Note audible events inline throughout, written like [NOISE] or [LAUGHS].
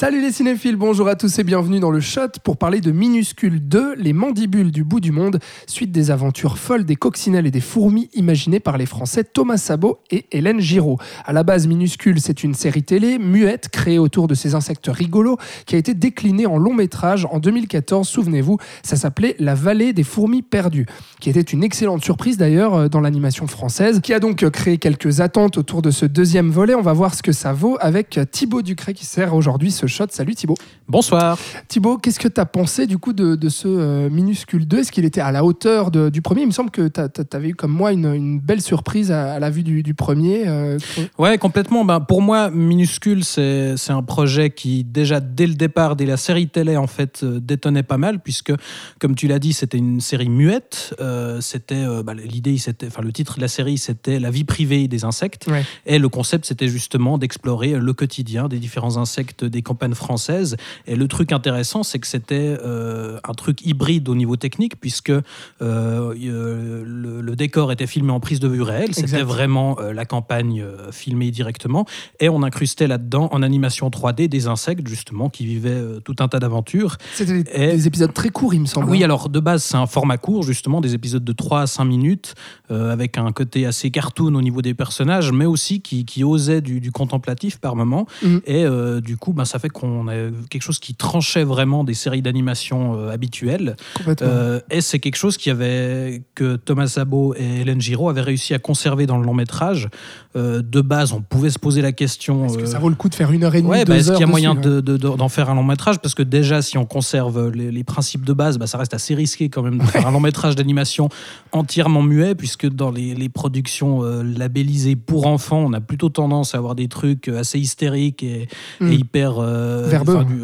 Salut les cinéphiles, bonjour à tous et bienvenue dans le Shot pour parler de Minuscule 2, les mandibules du bout du monde, suite des aventures folles des coccinelles et des fourmis imaginées par les Français Thomas Sabot et Hélène Giraud. À la base, Minuscule, c'est une série télé muette créée autour de ces insectes rigolos qui a été déclinée en long métrage en 2014, souvenez-vous, ça s'appelait La vallée des fourmis perdues, qui était une excellente surprise d'ailleurs euh, dans l'animation française, qui a donc euh, créé quelques attentes autour de ce deuxième volet. On va voir ce que ça vaut avec euh, Thibaut Ducret qui sert aujourd'hui ce shot. Salut Thibaut. Bonsoir. Thibaut, qu'est-ce que tu as pensé du coup de, de ce euh, minuscule 2 Est-ce qu'il était à la hauteur de- du premier? Il me semble que tu avais eu comme moi une, une belle surprise à, à la vue du, du premier. euh, Ouais, complètement. Ben, pour moi, Minuscule, c'est un projet qui, déjà dès le départ, dès la série télé, en fait, euh, détonnait pas mal, puisque, comme tu l'as dit, c'était une série muette. Euh, c'était bah, L'idée, c'était, enfin, le titre de la série, c'était La vie privée des insectes. Ouais. Et le concept, c'était justement d'explorer le quotidien des différents insectes des françaises. Et le truc intéressant, c'est que c'était euh, un truc hybride au niveau technique, puisque euh, euh, le, le décor était filmé en prise de vue réelle. C'était vraiment euh, la campagne filmée directement. Et on incrustait là-dedans, en animation 3D, des insectes, justement, qui vivaient tout un tas d'aventures. C'était des, Et- des épisodes très courts, il me semble. Oui, hein. alors de base, c'est un format court, justement, des épisodes de 3 à 5 minutes, avec un côté assez cartoon au niveau des personnages, mais aussi qui, qui osait du, du contemplatif par moment. Mhm. Et du coup, ben, ça fait qu'on a quelque chose qui tranchait vraiment des séries d'animation euh, habituelles. Euh, et c'est quelque chose qui avait, que Thomas Sabot et Hélène Giraud avaient réussi à conserver dans le long métrage. Euh, de base, on pouvait se poser la question. Est-ce que ça vaut le coup de faire une heure et demie, Ouais, bah, est-ce qu'il y a moyen de- de- d'en faire un long métrage? Parce que déjà, si on conserve les, les principes de base, bah, ça reste assez risqué quand même de faire un long métrage d'animation entièrement muet, puisque dans les, les productions euh, labellisées pour enfants, on a plutôt tendance à avoir des trucs assez hystériques et, Mm. et hyper euh,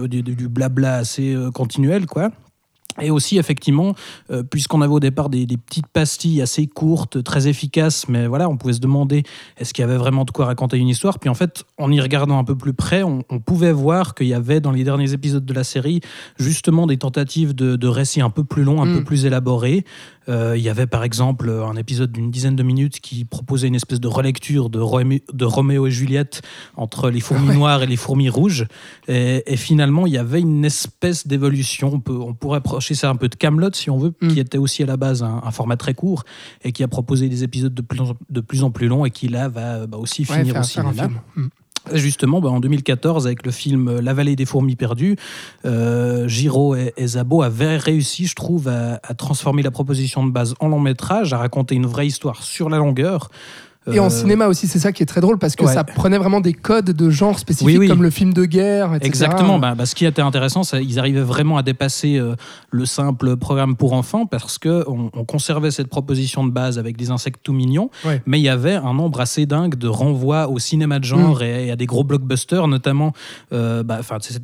du, du- du blabla assez euh, continuel, quoi. Et aussi, effectivement, euh, puisqu'on avait au départ des, des petites pastilles assez courtes, très efficaces, mais voilà, on pouvait se demander est-ce qu'il y avait vraiment de quoi raconter une histoire? Puis en fait, en y regardant un peu plus près, on, on pouvait voir qu'il y avait dans les derniers épisodes de la série justement des tentatives de, de récits un peu plus longs, un Mm. peu plus élaborés. Euh, il y avait par exemple un épisode d'une dizaine de minutes qui proposait une espèce de relecture de, Romé- de Roméo et Juliette entre les fourmis [LAUGHS] noires et les fourmis rouges. Et, et finalement, il y avait une espèce d'évolution. On, peut, on pourrait approcher ça un peu de Camelot si on veut, Mm. qui était aussi à la base un, un format très court et qui a proposé des épisodes de plus en, de plus, en plus longs et qui là va bah, aussi Ouais, finir faire- au faire un film. Mm. Justement, bah, en 2014, avec le film La vallée des fourmis perdues, euh, Giraud et, et Zabo avaient réussi, je trouve, à, à transformer la proposition de base en long métrage, à raconter une vraie histoire sur la longueur. Et en Euh, cinéma aussi, c'est ça qui est très drôle parce que ouais. ça prenait vraiment des codes de genre spécifiques Oui, oui. comme le film de guerre, etc. Exactement. Bah, bah, ce qui était intéressant, c'est qu'ils arrivaient vraiment à dépasser euh, le simple programme pour enfants parce que on, on conservait cette proposition de base avec des insectes tout mignons, Ouais. mais il y avait un nombre assez dingue de renvois au cinéma de genre et, et à des gros blockbusters, notamment. euh, bah,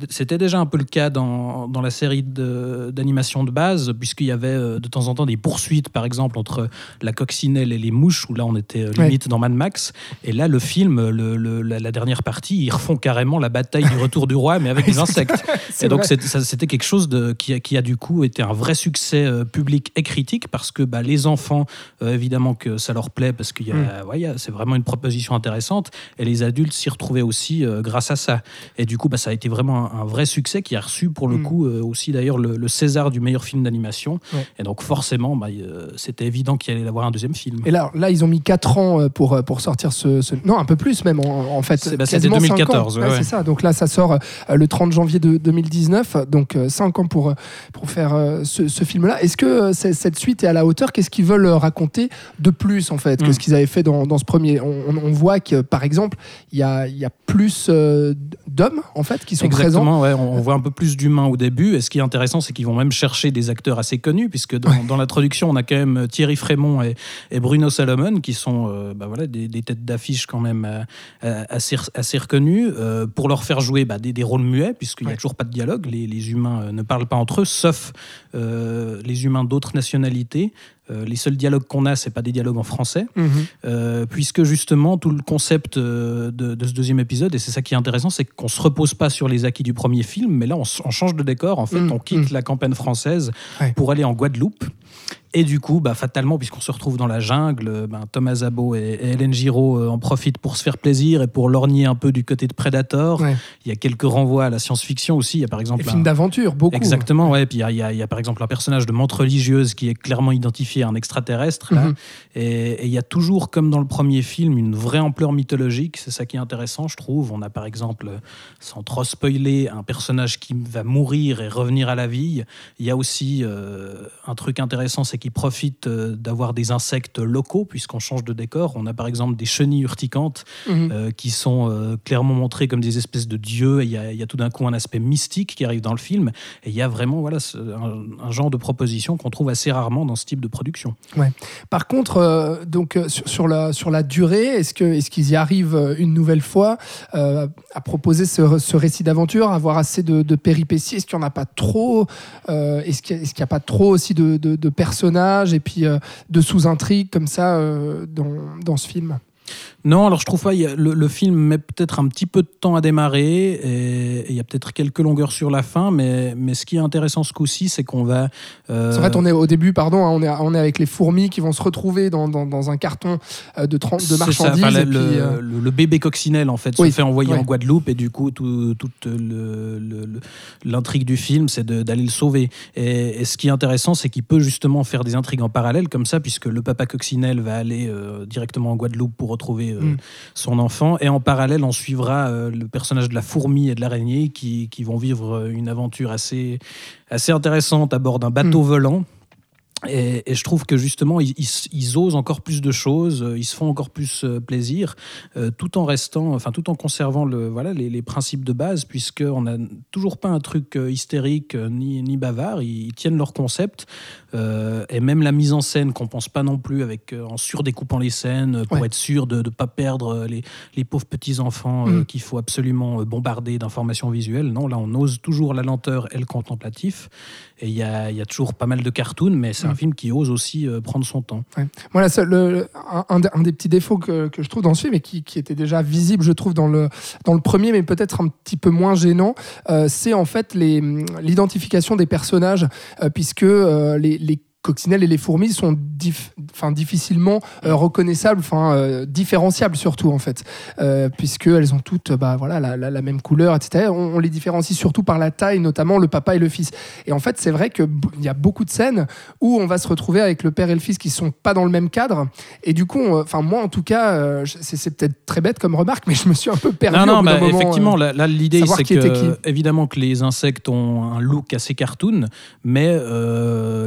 c'était déjà un peu le cas dans, dans la série d'animation de, base, puisqu'il y avait euh, de temps en temps des poursuites, par exemple, entre la coccinelle et les mouches, où là on était Ouais. limite dans Mad Max. Et là, le film, le- le- la, dernière partie, ils refont carrément la bataille du retour du roi, mais avec [LAUGHS] des insectes. Et donc, c'était quelque chose de, qui, a, qui a du coup été un vrai succès euh, public et critique parce que bah, les enfants, euh, évidemment que ça leur plaît parce que Mm. ouais, il y a- c'est vraiment une proposition intéressante et les adultes s'y retrouvaient aussi euh, grâce à ça. Et du coup, bah, ça a été vraiment un, un vrai succès qui a reçu pour le Mm. coup aussi d'ailleurs le, le César du meilleur film d'animation. Ouais. Et donc, forcément, bah, c'était évident qu'il allait y avoir un deuxième film. Et là, là, ils ont mis 4 ans euh, pour, euh, pour sortir ce, ce- Non, un peu plus même, en, en fait. C'est- bah, c'était quasiment cinq 2014, ans. ouais, ouais. C'est ça. Donc là, ça sort euh, le 30 janvier de 2019. Donc 5 ans pour, euh, pour faire euh, ce, ce film-là. Est-ce que euh, c'est- cette suite est à la hauteur? Qu'est-ce qu'ils veulent euh, raconter de plus, en fait, que Mm. ce qu'ils avaient fait dans, dans ce premier? On, voit que, par exemple, il y a, y a plus euh, d'hommes, en fait, qui sont présents. Exactement, ouais, on, voit un peu plus d'humains au début. Et ce qui est intéressant, c'est qu'ils vont même chercher des acteurs assez connus, puisque dans, dans l'introduction, on a quand même Thierry Frémont et, et Bruno Salomon, qui sont euh, bah voilà, des, des têtes d'affiche quand même euh, euh, assez, assez reconnues, euh, pour leur faire jouer bah, des, des rôles muets, puisqu'il n'y Ouais. a toujours pas de dialogue. Les, les humains ne parlent pas entre eux, sauf les humains d'autres nationalités. Euh, les seuls dialogues qu'on a, c'est pas des dialogues en français, Mhm. euh, puisque justement tout le concept euh, de, de ce deuxième épisode, et c'est ça qui est intéressant, c'est qu'on se repose pas sur les acquis du premier film, mais là on, change de décor. En fait, Mhm. on quitte Mhm. la campagne française Ouais. pour aller en Guadeloupe. Et du coup, bah, fatalement, puisqu'on se retrouve dans la jungle, ben, Thomas Zabo et, et Hélène Giraud euh, en profitent pour se faire plaisir et pour lorgner un peu du côté de Predator. Ouais. Il y a quelques renvois à la science-fiction aussi. Il y a par exemple films un- d'aventure, beaucoup. Exactement, ouais. Puis il y a- il y, a- il y a par exemple un personnage de menthe religieuse qui est clairement identifié à un extraterrestre. Là. Mhm. Et et il y a toujours, comme dans le premier film, une vraie ampleur mythologique. C'est ça qui est intéressant, je trouve. On a par exemple, sans trop spoiler, un personnage qui va mourir et revenir à la vie. Il y a aussi euh, un truc intéressant, c'est qu'il profite euh, d'avoir des insectes locaux, puisqu'on change de décor. On a par exemple des chenilles urticantes Mhm. euh, qui sont euh, clairement montrés comme des espèces de dieux. Il y, a, il y a tout d'un coup un aspect mystique qui arrive dans le film. Et il y a vraiment voilà, un, un genre de proposition qu'on trouve assez rarement dans ce type de production. Par contre, euh, donc sur, sur la sur la durée, est-ce qu'ils y arrivent une nouvelle fois à proposer ce, ce récit d'aventure, avoir assez de, de péripéties? Est-ce qu'il n'y en a pas trop Est-ce qu'il n'y a, pas trop aussi de, de- de personnages et puis euh, de sous-intrigues comme ça euh, dans, dans ce film Non, alors je trouve pas. le, le film met peut-être un petit peu de temps à démarrer et il y a peut-être quelques longueurs sur la fin, mais, mais ce qui est intéressant ce coup-ci, c'est qu'on va. euh, En fait, on est au début, pardon, hein, on, est, on est avec les fourmis qui vont se retrouver dans, dans, dans un carton euh, de, 30 de C'est ça, marchandises. enfin, et le, puis, euh, le- le bébé coccinelle en fait Oui, se fait envoyer ouais. en Guadeloupe et du coup tout- toute l'intrigue du film c'est d'aller le sauver et, et ce qui est intéressant c'est qu'il peut justement faire des intrigues en parallèle comme ça puisque le papa coccinelle va aller euh, directement en Guadeloupe pour retrouver euh, Mm. son enfant et en parallèle on suivra euh, le personnage de la fourmi et de l'araignée qui, qui vont vivre euh, une aventure assez, assez intéressante à bord d'un bateau Mm. volant et, et je trouve que justement, ils, ils- ils osent encore plus de choses, euh, ils se font encore plus euh, plaisir, euh, tout en restant, enfin tout en conservant le, voilà, les, les principes de base, puisqu'on n'a toujours pas un truc hystérique ni, ni bavard, ils, ils tiennent leur concept, euh, et même la mise en scène qu'on pense pas non plus, avec en surdécoupant les scènes, pour Ouais. être sûr de ne pas perdre les, les pauvres petits-enfants euh, Mhm. qu'il faut absolument bombarder d'informations visuelles. Non, là on ose toujours la lenteur et le contemplatif, et il y a, y a toujours pas mal de cartoons, mais c'est un film qui ose aussi euh, prendre son temps. Un, des- petits défauts que, que je trouve dans ce film et qui, était déjà visible, je trouve, dans le, dans le premier, mais peut-être un petit peu moins gênant, euh, c'est en fait l'identification des personnages, euh, puisque les coccinelles et les fourmis sont dif- difficilement euh, reconnaissables, enfin euh, différenciables surtout en fait, euh, puisque elles ont toutes bah, voilà, la, la- la même couleur, etc. On, on les différencie surtout par la taille, notamment le papa et le fils. Et en fait, c'est vrai qu'il y a beaucoup de scènes où on va se retrouver avec le père et le fils qui sont pas dans le même cadre. Et du coup, enfin moi en tout cas, euh, c'est peut-être très bête comme remarque, mais je me suis un peu perdu. Non, au non, bout d'un bah, moment, effectivement, euh. là, l'idée, c'est que, qui. évidemment, que les insectes ont un look assez cartoon, mais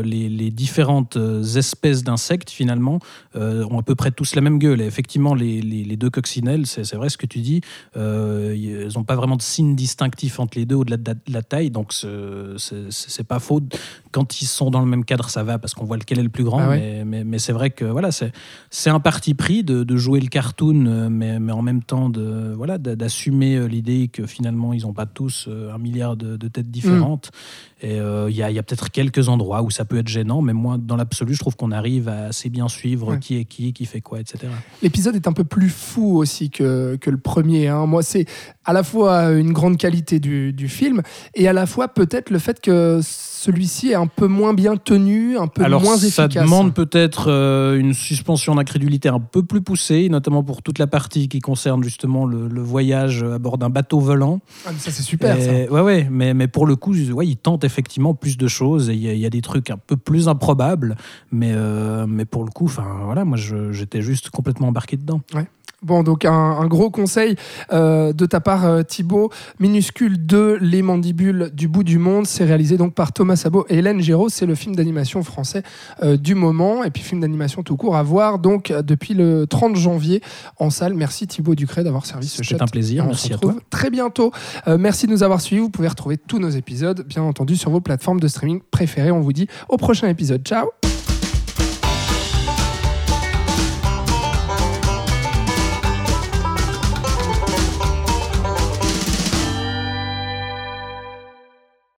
les, les différentes euh, espèces d'insectes, finalement, euh, ont à peu près tous la même gueule. Et effectivement, les, les- les deux coccinelles, c'est vrai ce que tu dis, euh, ils n'ont pas vraiment de signe distinctif entre les deux au-delà de la, de la taille, donc ce- c'est pas faux. Quand ils sont dans le même cadre, ça va parce qu'on voit lequel est le plus grand, Ah ouais. mais, mais, mais c'est vrai que voilà, c'est un parti pris de, de jouer le cartoon, euh, mais, mais en même temps de voilà d'a- d'assumer l'idée que finalement ils n'ont pas tous un milliard de, de têtes différentes. Et euh, il y a, il y a peut-être quelques endroits où ça peut être gênant, mais moi, dans l'absolu, je trouve qu'on arrive à assez bien suivre Ouais. qui est qui, qui fait quoi, etc. L'épisode est un peu plus fou aussi que, que le premier. hein. Moi, c'est à la fois une grande qualité du, du film et à la fois peut-être le fait que celui-ci est un peu moins bien tenu, un peu Alors moins ça efficace. demande peut-être euh, une suspension d'incrédulité un peu plus poussée, notamment pour toute la partie qui concerne justement le, le voyage à bord d'un bateau volant. Ah, mais ça, c'est super. ça. Ouais, ouais, mais, mais pour le coup, ouais, il tente effectivement plus de choses et il y, a- il y a des trucs un peu plus improbables, mais, euh, mais pour le coup, enfin voilà, moi j'étais juste complètement embarqué dedans. Bon, donc un, un gros conseil euh, de ta part, euh, Thibaut. Minuscule 2, Les mandibules du bout du monde. C'est réalisé donc par Thomas Sabot et Hélène Géraud. C'est le film d'animation français euh, du moment. Et puis film d'animation tout court à voir donc depuis le 30 janvier en salle. Merci Thibaut Ducret d'avoir servi ce C'était chat. un plaisir, On merci se à toi. retrouve Très bientôt. Merci de nous avoir suivis. Vous pouvez retrouver tous nos épisodes, bien entendu, sur vos plateformes de streaming préférées. On vous dit au prochain épisode. Ciao